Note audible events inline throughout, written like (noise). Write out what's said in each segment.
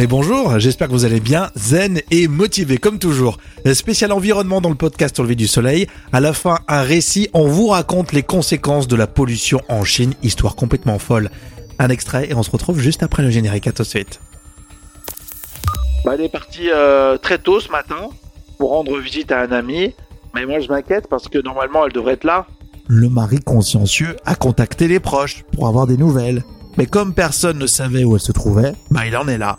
Et bonjour, j'espère que vous allez bien, zen et motivé comme toujours. Spécial environnement dans le podcast Au lever du soleil. À la fin, un récit, on vous raconte les conséquences de la pollution en Chine, histoire complètement folle. Un extrait et on se retrouve juste après le générique. À tout de suite. Bah, elle est partie euh, très tôt ce matin pour rendre visite à un ami. Mais moi je m'inquiète parce que normalement elle devrait être là. Le mari consciencieux a contacté les proches pour avoir des nouvelles. Mais comme personne ne savait où elle se trouvait, bah il en est là,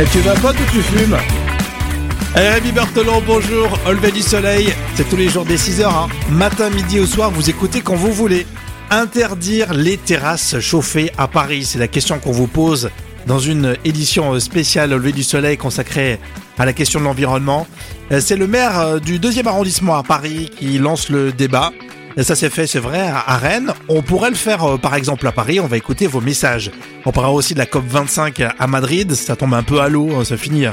Et tu vas pas ou tu fumes Allez, Rémi Berthelon, bonjour, au lever du soleil, c'est tous les jours des 6h, hein. matin, midi au soir, vous écoutez quand vous voulez. Interdire les terrasses chauffées à Paris, c'est la question qu'on vous pose dans une édition spéciale au lever du soleil consacrée à la question de l'environnement. Euh, C'est le maire euh, du deuxième arrondissement à Paris qui lance le débat. Et ça s'est fait, c'est vrai, à Rennes. On pourrait le faire, euh, par exemple, à Paris. On va écouter vos messages. On parlera aussi de la COP 25 à Madrid. Ça tombe un peu à l'eau. hein, Ça finit,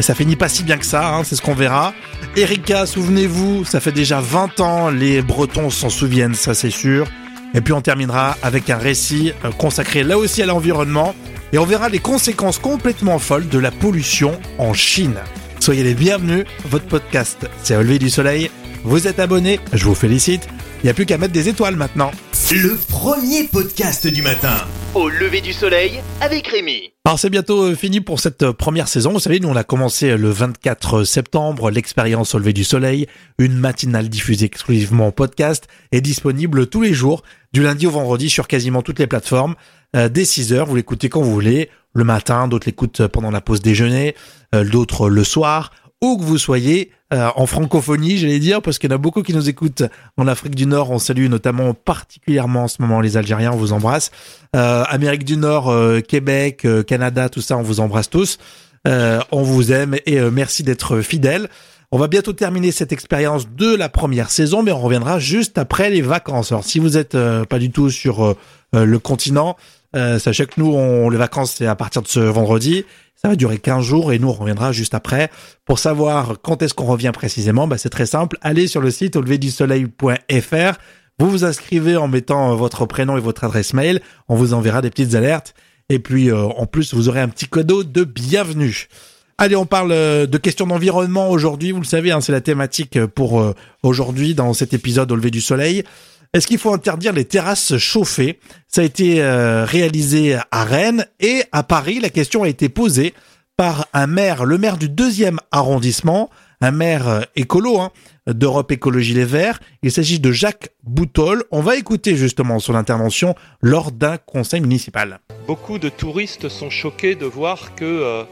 ça finit pas si bien que ça. hein, c'est ce qu'on verra. Erika, souvenez-vous, ça fait déjà 20 ans. Les Bretons s'en souviennent, ça c'est sûr. Et puis on terminera avec un récit euh, consacré là aussi à l'environnement. Et on verra les conséquences complètement folles de la pollution en Chine. Soyez les bienvenus. Votre podcast, c'est au du soleil. Vous êtes abonné, je vous félicite. Il n'y a plus qu'à mettre des étoiles maintenant. Le premier podcast du matin. Au lever du soleil avec Rémi. Alors c'est bientôt euh, fini pour cette euh, première saison. Vous savez, nous on a commencé le 24 septembre, l'expérience au lever du soleil, une matinale diffusée exclusivement en podcast, est disponible tous les jours, du lundi au vendredi sur quasiment toutes les plateformes. Euh, dès 6 heures, vous l'écoutez quand vous voulez, le matin, d'autres l'écoutent pendant la pause déjeuner, euh, d'autres le soir, où que vous soyez, euh, en francophonie, j'allais dire, parce qu'il y en a beaucoup qui nous écoutent en Afrique du Nord. On salue notamment particulièrement en ce moment les Algériens, on vous embrasse. Euh, Amérique du Nord, euh, Québec, euh, Canada, tout ça, on vous embrasse tous. Euh, on vous aime et euh, merci d'être fidèles. On va bientôt terminer cette expérience de la première saison, mais on reviendra juste après les vacances. Alors si vous êtes euh, pas du tout sur le continent, euh, sachez que nous, on, les vacances, c'est à partir de ce vendredi. Ça va durer 15 jours et nous, on reviendra juste après. Pour savoir quand est-ce qu'on revient précisément, bah, c'est très simple. Allez sur le site auleverdusoleil.fr. Vous vous inscrivez en mettant euh, votre prénom et votre adresse mail. On vous enverra des petites alertes. Et puis, euh, en plus, vous aurez un petit cadeau de bienvenue. Allez, on parle euh, de questions d'environnement aujourd'hui. Vous le savez, hein, c'est la thématique pour aujourd'hui dans cet épisode au lever du soleil. Est-ce qu'il faut interdire les terrasses chauffées? Ça a été euh, réalisé à Rennes et à Paris. La question a été posée par un maire, le maire du deuxième arrondissement, un maire euh, écolo hein, d'Europe Écologie Les Verts. Il s'agit de Jacques Boutol. On va écouter justement son intervention lors d'un conseil municipal. Beaucoup de touristes sont choqués de voir que euh,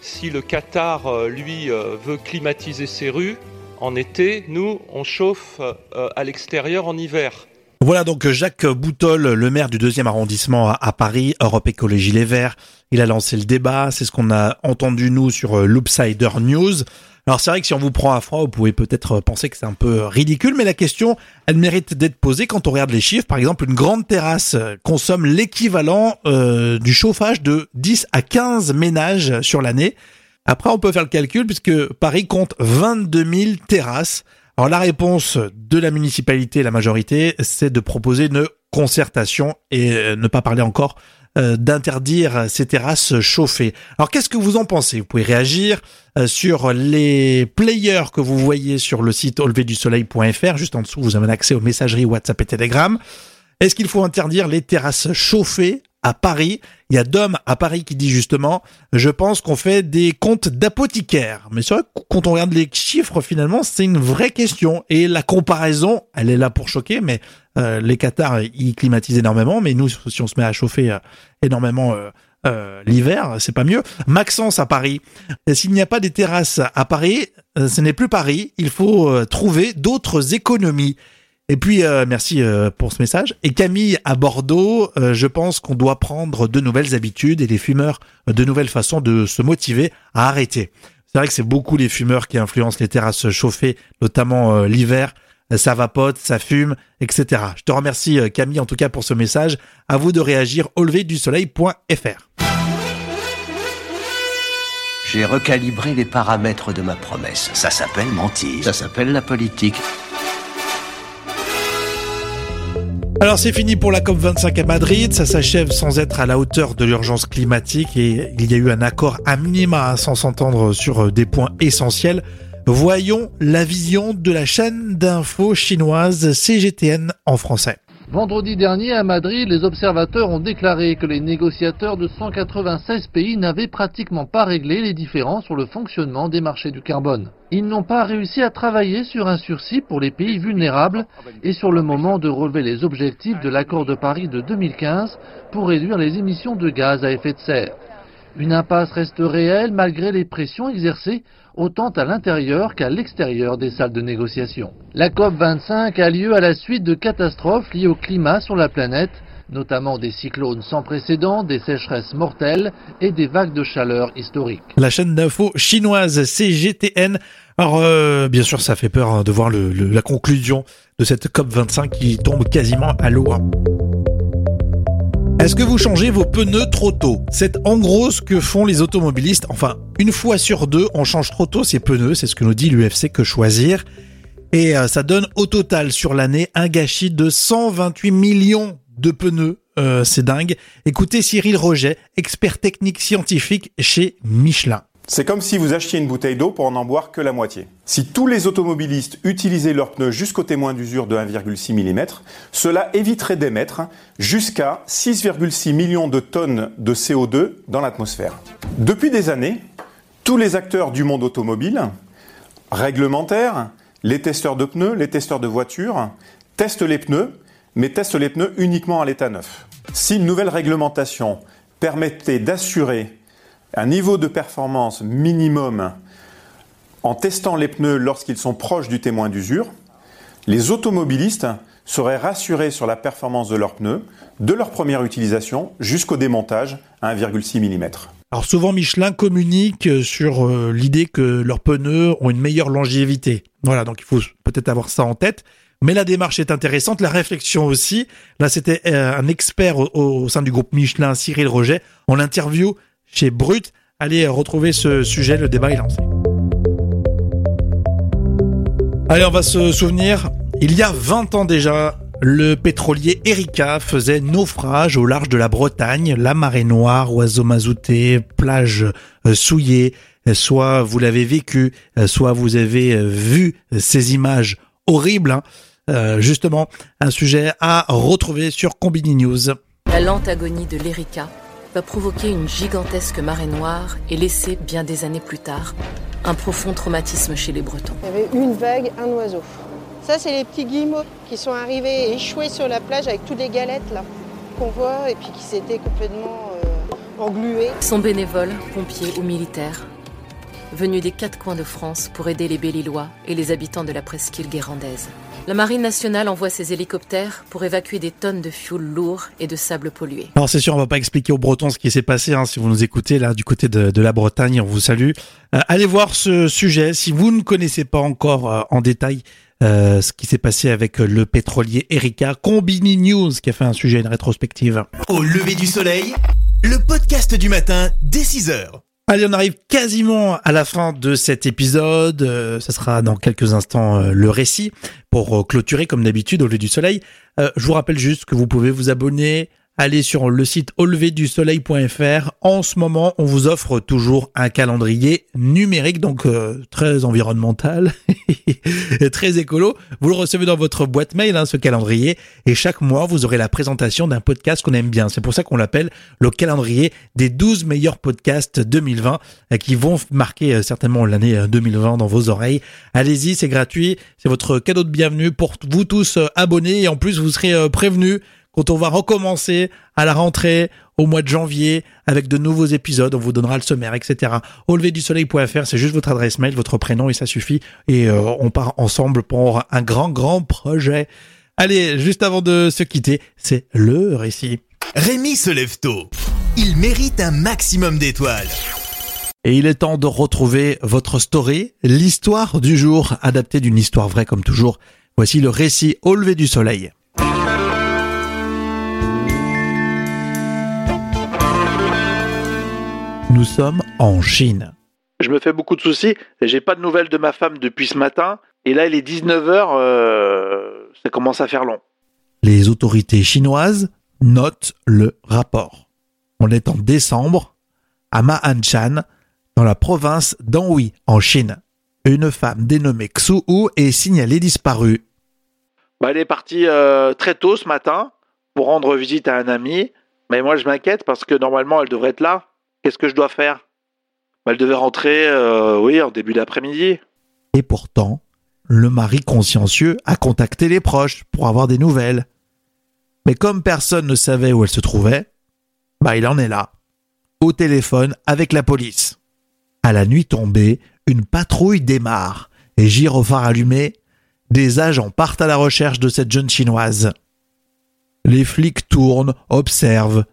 si le Qatar, lui, veut climatiser ses rues en été, nous, on chauffe euh, à l'extérieur en hiver. Voilà donc Jacques Boutol, le maire du deuxième arrondissement à- Paris, Europe Écologie Les Verts. Il a lancé le débat, c'est ce qu'on a entendu nous sur euh, Loopsider News. Alors c'est vrai que si on vous prend à froid, vous pouvez peut-être penser que c'est un peu ridicule, mais la question, elle mérite d'être posée quand on regarde les chiffres. Par exemple, une grande terrasse consomme l'équivalent euh, du chauffage de 10 à 15 ménages sur l'année. Après, on peut faire le calcul puisque Paris compte 22 000 terrasses. Alors la réponse de la municipalité, la majorité, c'est de proposer une concertation et euh, ne pas parler encore euh, d'interdire ces terrasses chauffées. Alors qu'est-ce que vous en pensez? Vous pouvez réagir euh, sur les players que vous voyez sur le site auleverdusoleil.fr. Juste en dessous, vous avez accès aux messageries WhatsApp et Telegram. Est-ce qu'il faut interdire les terrasses chauffées? À Paris Il y a Dom à Paris qui dit justement, je pense qu'on fait des comptes d'apothicaire. Mais c'est vrai que quand on regarde les chiffres, finalement, c'est une vraie question. Et la comparaison, elle est là pour choquer, mais euh, les Qatars, ils climatisent énormément, mais nous, si on se met à chauffer euh, énormément euh, euh, l'hiver, c'est pas mieux. Maxence à Paris, s'il n'y a pas des terrasses à Paris, ce n'est plus Paris. Il faut trouver d'autres économies. Et puis euh, merci euh, pour ce message. Et Camille à Bordeaux, euh, je pense qu'on doit prendre de nouvelles habitudes et les fumeurs de nouvelles façons de se motiver à arrêter. C'est vrai que c'est beaucoup les fumeurs qui influencent les terrasses chauffées, notamment l'hiver. Ça vapote, ça fume, etc. Je te remercie Camille en tout cas pour ce message. À vous de réagir au lever. J'ai recalibré les paramètres de ma promesse. Ça s'appelle mentir. Ça s'appelle la politique. Alors c'est fini pour la COP25 à Madrid, ça s'achève sans être à la hauteur de l'urgence climatique et il y a eu un accord à minima sans s'entendre sur des points essentiels. Voyons la vision de la chaîne d'info chinoise CGTN en français. Vendredi dernier, à Madrid, les observateurs ont déclaré que les négociateurs de 196 pays n'avaient pratiquement pas réglé les différends sur le fonctionnement des marchés du carbone. Ils n'ont pas réussi à travailler sur un sursis pour les pays vulnérables et sur le moment de relever les objectifs de l'accord de Paris de 2015 pour réduire les émissions de gaz à effet de serre. Une impasse reste réelle malgré les pressions exercées autant à l'intérieur qu'à l'extérieur des salles de négociation. La COP25 a lieu à la suite de catastrophes liées au climat sur la planète, notamment des cyclones sans précédent, des sécheresses mortelles et des vagues de chaleur historiques. La chaîne d'info chinoise CGTN. Alors, euh, bien sûr, ça fait peur hein, de voir la conclusion de cette COP25 qui tombe quasiment à l'eau. Est-ce que vous changez vos pneus trop tôt? C'est en gros ce que font les automobilistes. Enfin, une fois sur deux, on change trop tôt ses pneus. C'est ce que nous dit l'UFC Que Choisir. Et euh, ça donne au total sur l'année un gâchis de 128 millions de pneus. Euh, c'est dingue. Écoutez Cyril Roget, expert technique scientifique chez Michelin. C'est comme si vous achetiez une bouteille d'eau pour en boire que la moitié. Si tous les automobilistes utilisaient leurs pneus jusqu'au témoin d'usure de 1,6 mm, cela éviterait d'émettre jusqu'à 6,6 millions de tonnes de CO2 dans l'atmosphère. Depuis des années, tous les acteurs du monde automobile, réglementaires, les testeurs de pneus, les testeurs de voitures, testent les pneus, mais testent les pneus uniquement à l'état neuf. Si une nouvelle réglementation permettait d'assurer un niveau de performance minimum en testant les pneus lorsqu'ils sont proches du témoin d'usure, les automobilistes seraient rassurés sur la performance de leurs pneus de leur première utilisation jusqu'au démontage à 1,6 mm. Alors souvent Michelin communique sur euh, l'idée que leurs pneus ont une meilleure longévité. Voilà, donc il faut peut-être avoir ça en tête. Mais la démarche est intéressante, la réflexion aussi. Là, c'était euh, un expert au, au, sein du groupe Michelin, Cyril Roget. On l'interview chez Brut. Allez retrouver ce sujet, le débat est lancé. Allez, on va se souvenir, il y a 20 ans déjà, le pétrolier Erika faisait naufrage au large de la Bretagne, la marée noire, oiseaux mazoutés, plages euh, souillées. Soit vous l'avez vécu, euh, soit vous avez euh, vu ces images horribles. Hein. justement, un sujet à retrouver sur Combini News. La lente agonie de l'Erika va provoquer une gigantesque marée noire et laisser, bien des années plus tard, un profond traumatisme chez les Bretons. Il y avait une vague, un oiseau. Ça, c'est les petits guillemots qui sont arrivés et échoués sur la plage avec toutes les galettes là qu'on voit et puis qui s'étaient complètement euh, englués. Sont bénévoles, pompiers ou militaires, venus des quatre coins de France pour aider les Bellilois et les habitants de la presqu'île guérandaise. La Marine nationale envoie ses hélicoptères pour évacuer des tonnes de fioul lourd et de sable pollué. Alors c'est sûr, on va pas expliquer aux Bretons ce qui s'est passé. Hein, si vous nous écoutez là du côté de, la Bretagne, on vous salue. Euh, allez voir ce sujet si vous ne connaissez pas encore euh, en détail. Euh, ce qui s'est passé avec le pétrolier Erika Combini News qui a fait un sujet, une rétrospective. Au lever du soleil, le podcast du matin dès 6 heures. Allez, on arrive quasiment à la fin de cet épisode. Euh, ce sera dans quelques instants euh, le récit pour euh, clôturer comme d'habitude au lieu du soleil. je vous rappelle juste que vous pouvez vous abonner allez sur le site auleverdusoleil.fr. En ce moment, on vous offre toujours un calendrier numérique, donc euh, très environnemental (laughs) et très écolo. Vous le recevez dans votre boîte mail, hein, ce calendrier, et chaque mois, vous aurez la présentation d'un podcast qu'on aime bien. C'est pour ça qu'on l'appelle le calendrier des 12 meilleurs podcasts 2020 euh, qui vont marquer euh, certainement l'année 2020 dans vos oreilles. Allez-y, c'est gratuit, c'est votre cadeau de bienvenue pour vous tous abonnés, et en plus, vous serez prévenus quand on va recommencer à la rentrée au mois de janvier avec de nouveaux épisodes, on vous donnera le sommaire, etc. Au lever du soleil.fr, c'est juste votre adresse mail, votre prénom et ça suffit. Et euh, on part ensemble pour un grand, grand projet. Allez, juste avant de se quitter, c'est le récit. Rémi se lève tôt. Il mérite un maximum d'étoiles. Et il est temps de retrouver votre story, l'histoire du jour, adaptée d'une histoire vraie comme toujours. Voici le récit au lever du soleil. Nous sommes en Chine. Je me fais beaucoup de soucis. J'ai pas de nouvelles de ma femme depuis ce matin. Et là, il est 19h. Euh, ça commence à faire long. Les autorités chinoises notent le rapport. On est en décembre, à Ma'anshan, dans la province d'Anhui, en Chine. Une femme dénommée Xu Hu est signalée disparue. Bah, elle est partie euh, très tôt ce matin pour rendre visite à un ami. Mais moi, je m'inquiète parce que normalement, elle devrait être là. Qu'est-ce que je dois faire? Bah, Elle devait rentrer, euh, oui, en début d'après-midi. Et pourtant, le mari consciencieux a contacté les proches pour avoir des nouvelles. Mais comme personne ne savait où elle se trouvait, bah il en est là, au téléphone avec la police. À la nuit tombée, une patrouille démarre et gyrophare allumé, des agents partent à la recherche de cette jeune chinoise. Les flics tournent, observent,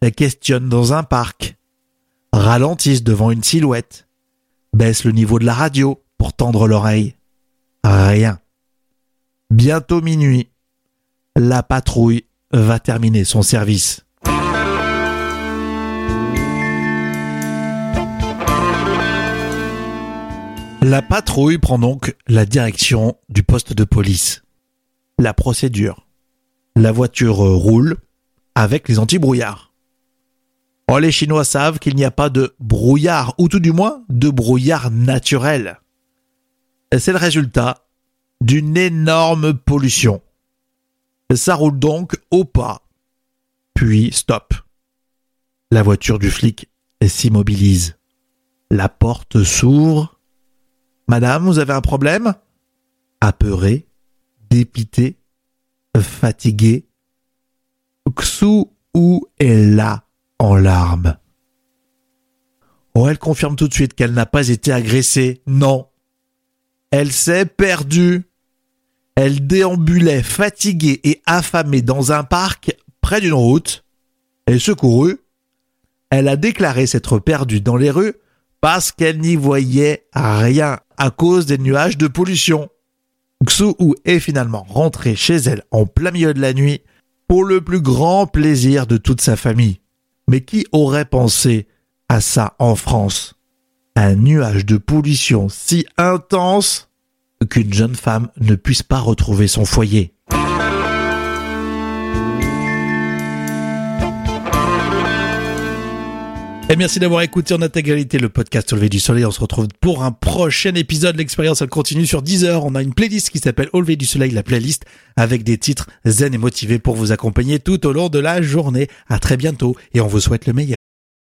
et questionnent dans un parc, ralentissent devant une silhouette, baissent le niveau de la radio pour tendre l'oreille. Rien. Bientôt minuit, la patrouille va terminer son service. La patrouille prend donc la direction du poste de police. La procédure. La voiture roule avec les anti-brouillards. Oh, les Chinois savent qu'il n'y a pas de brouillard, ou tout du moins de brouillard naturel. C'est le résultat d'une énorme pollution. Ça roule donc au pas. Puis stop. La voiture du flic s'immobilise. La porte s'ouvre. Madame, vous avez un problème? Apeuré, dépité, fatigué, Xu ou est là? En larmes. Oh, elle confirme tout de suite qu'elle n'a pas été agressée. Non. Elle s'est perdue. Elle déambulait fatiguée et affamée dans un parc près d'une route. Et secourue, elle a déclaré s'être perdue dans les rues parce qu'elle n'y voyait rien à cause des nuages de pollution. Xu est finalement rentrée chez elle en plein milieu de la nuit pour le plus grand plaisir de toute sa famille. Mais qui aurait pensé à ça en France? Un nuage de pollution si intense qu'une jeune femme ne puisse pas retrouver son foyer. Et merci d'avoir écouté en intégralité le podcast Au lever du soleil. On se retrouve pour un prochain épisode. L'expérience elle continue sur 10 heures. On a une playlist qui s'appelle Au lever du soleil, la playlist avec des titres zen et motivés pour vous accompagner tout au long de la journée. À très bientôt et on vous souhaite le meilleur.